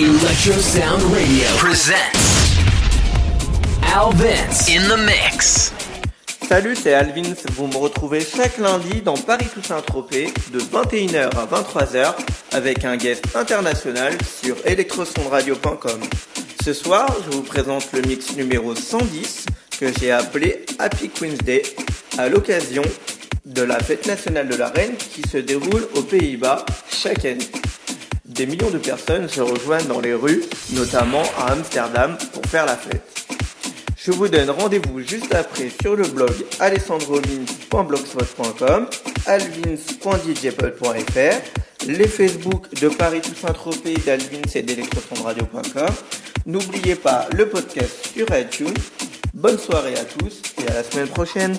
Electro Sound Radio presents Alvin's in the Mix. Salut, c'est Alvins. Vous me retrouvez chaque lundi dans Paris Toussaint Tropez de 21h à 23h avec un guest international sur electrosondradio.com. Ce soir, je vous présente le mix numéro 110 que j'ai appelé Happy Queen's Day à l'occasion de la fête nationale de la reine qui se déroule aux Pays-Bas chaque année. Des millions de personnes se rejoignent dans les rues, notamment à Amsterdam, pour faire la fête. Je vous donne rendez-vous juste après sur le blog alessandrovins.blogspot.com, alvins.djpod.fr, les Facebook de Paris Toussaint Tropez, d'Alvins et d'Electrosondradio.com. N'oubliez pas le podcast sur iTunes. Bonne soirée à tous et à la semaine prochaine.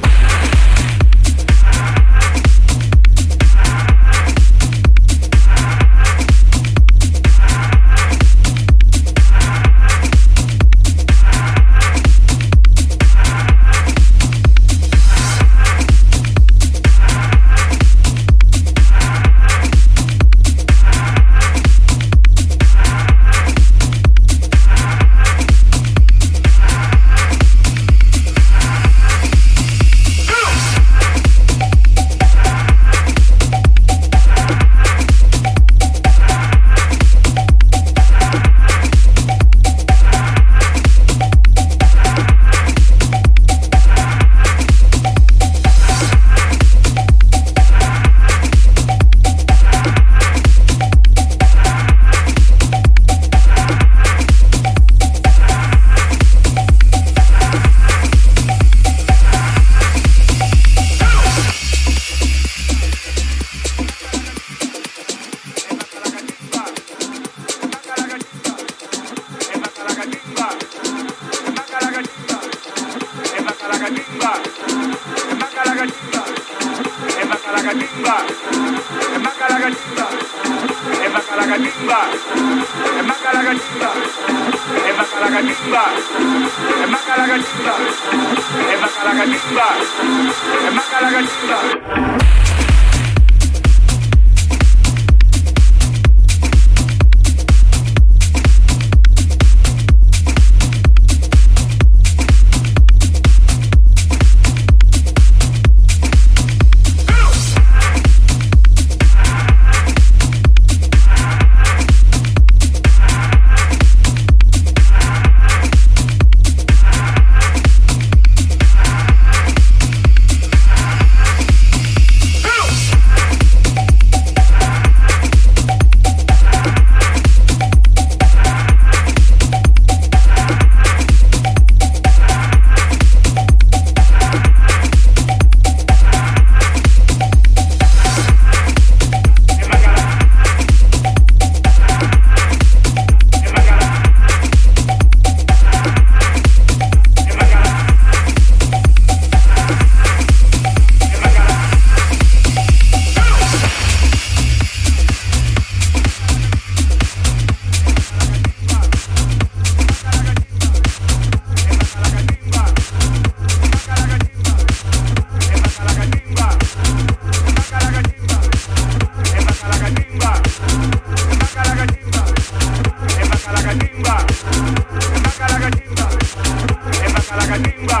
remember.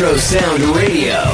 Electro Sound Radio.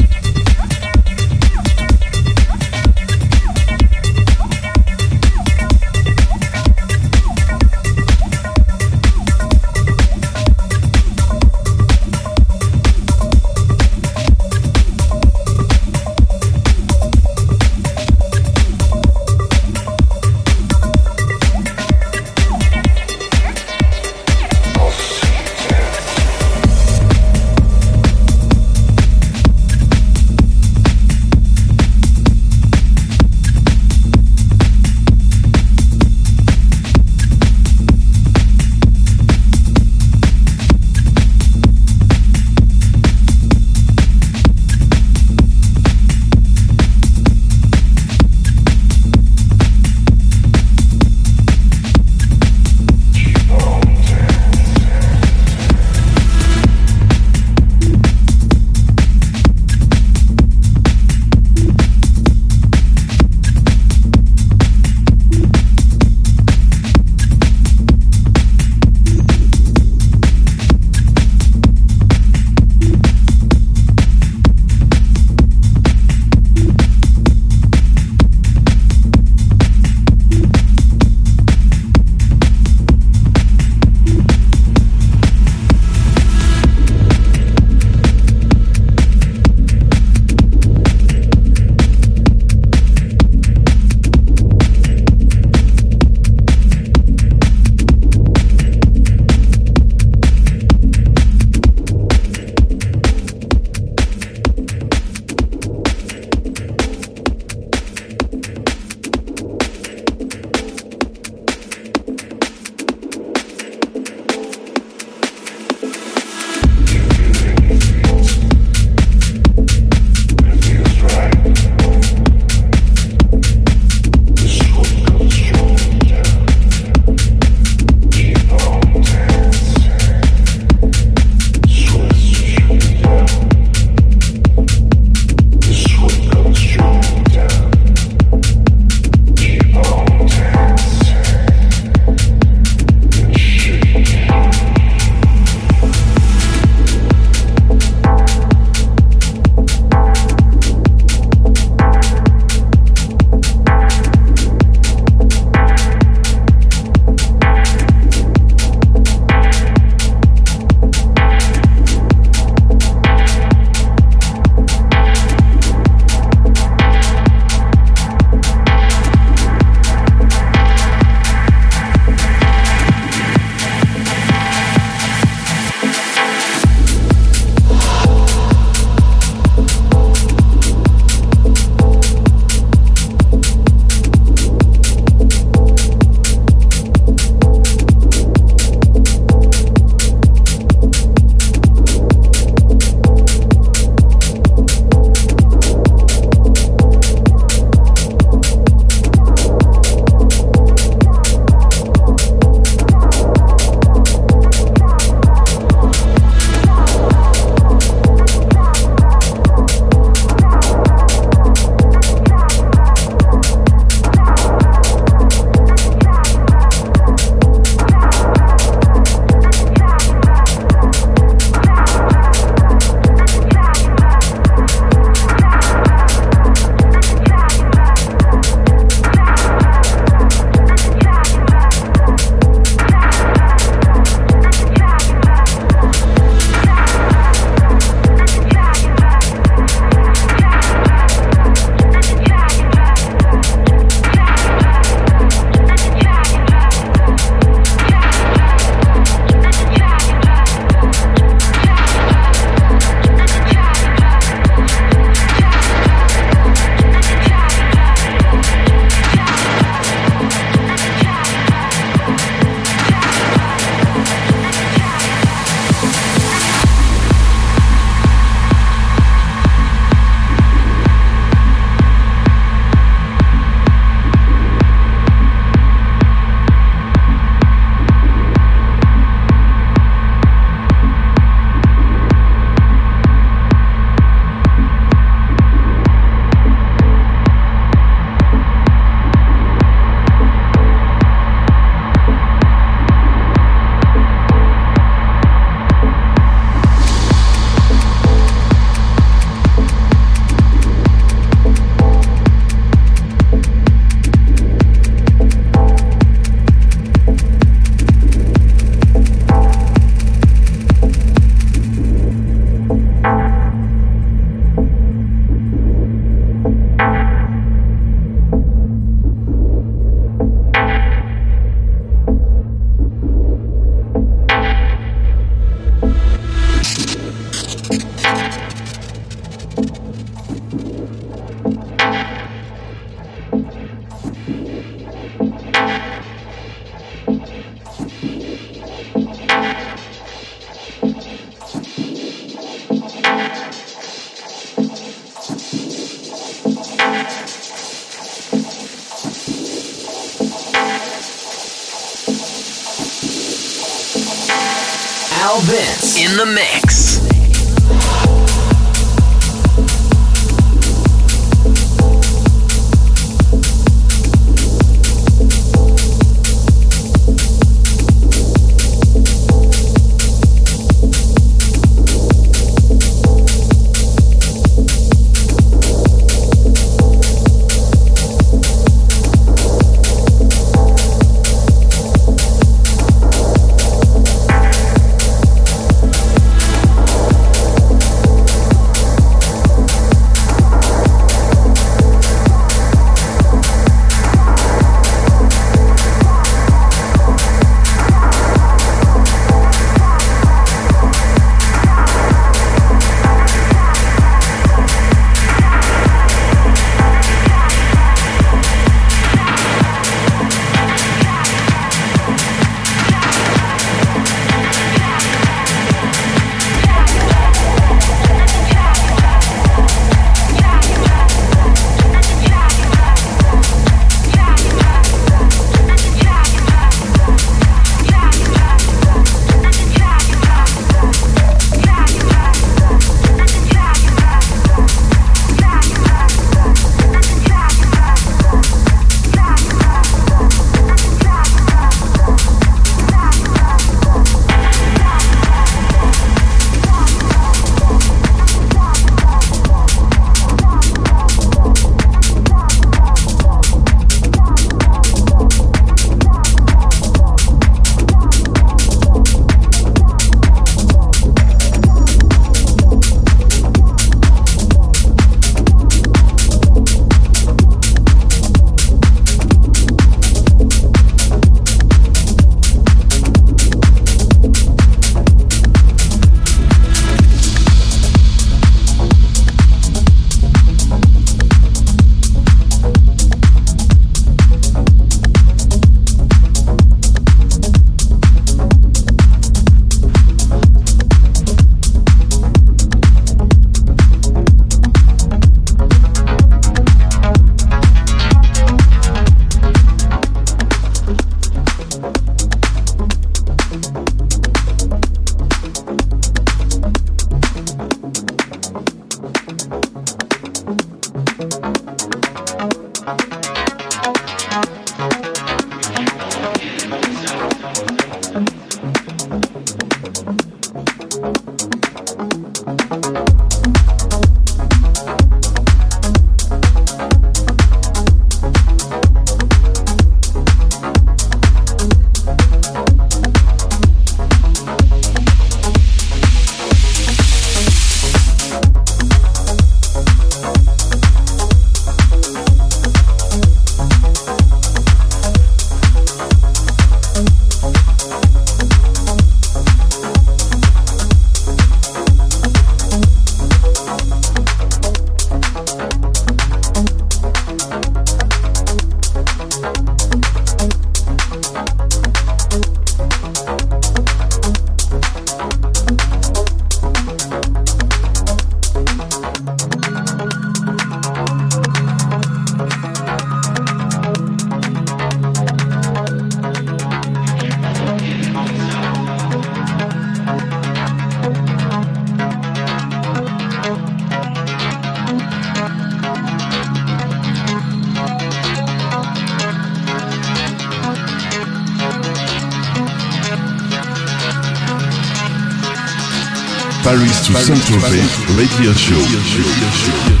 Paris to Saint-Tropez Radio Show.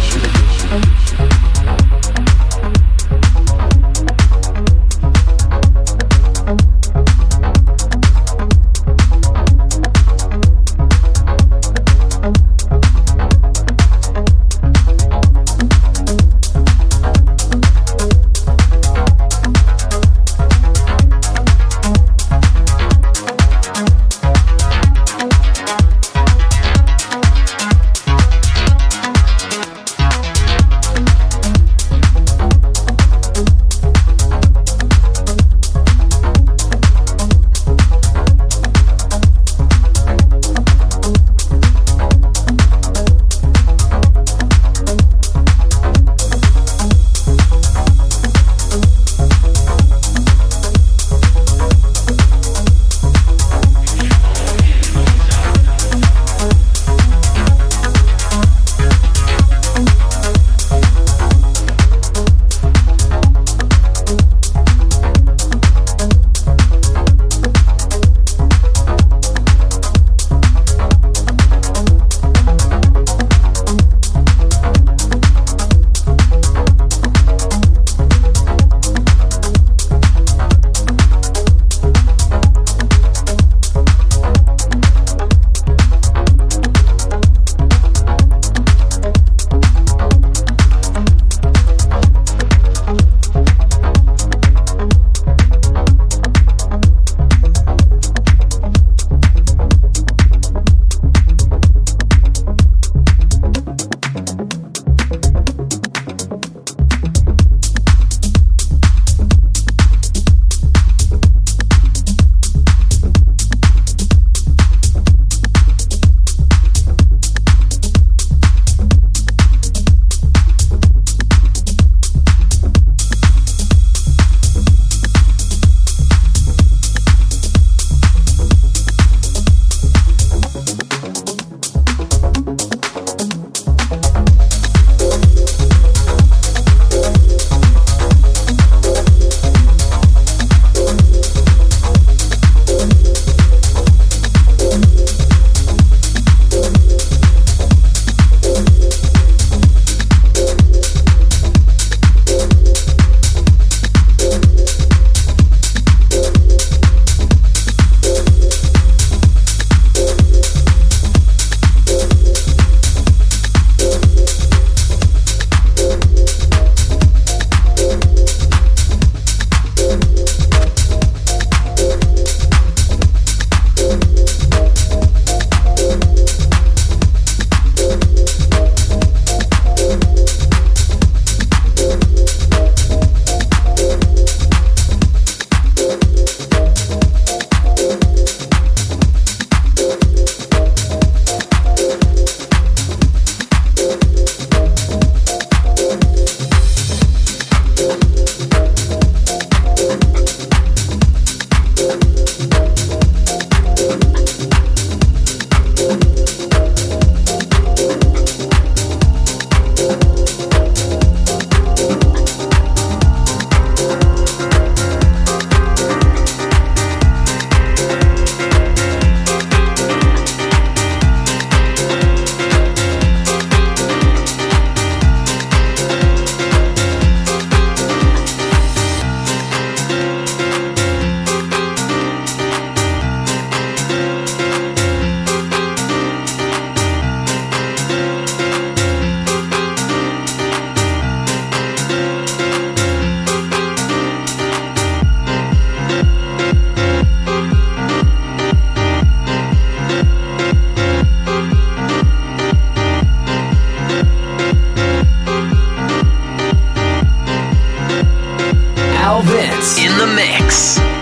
Vince in the mix.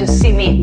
Paris to Saint-Tropez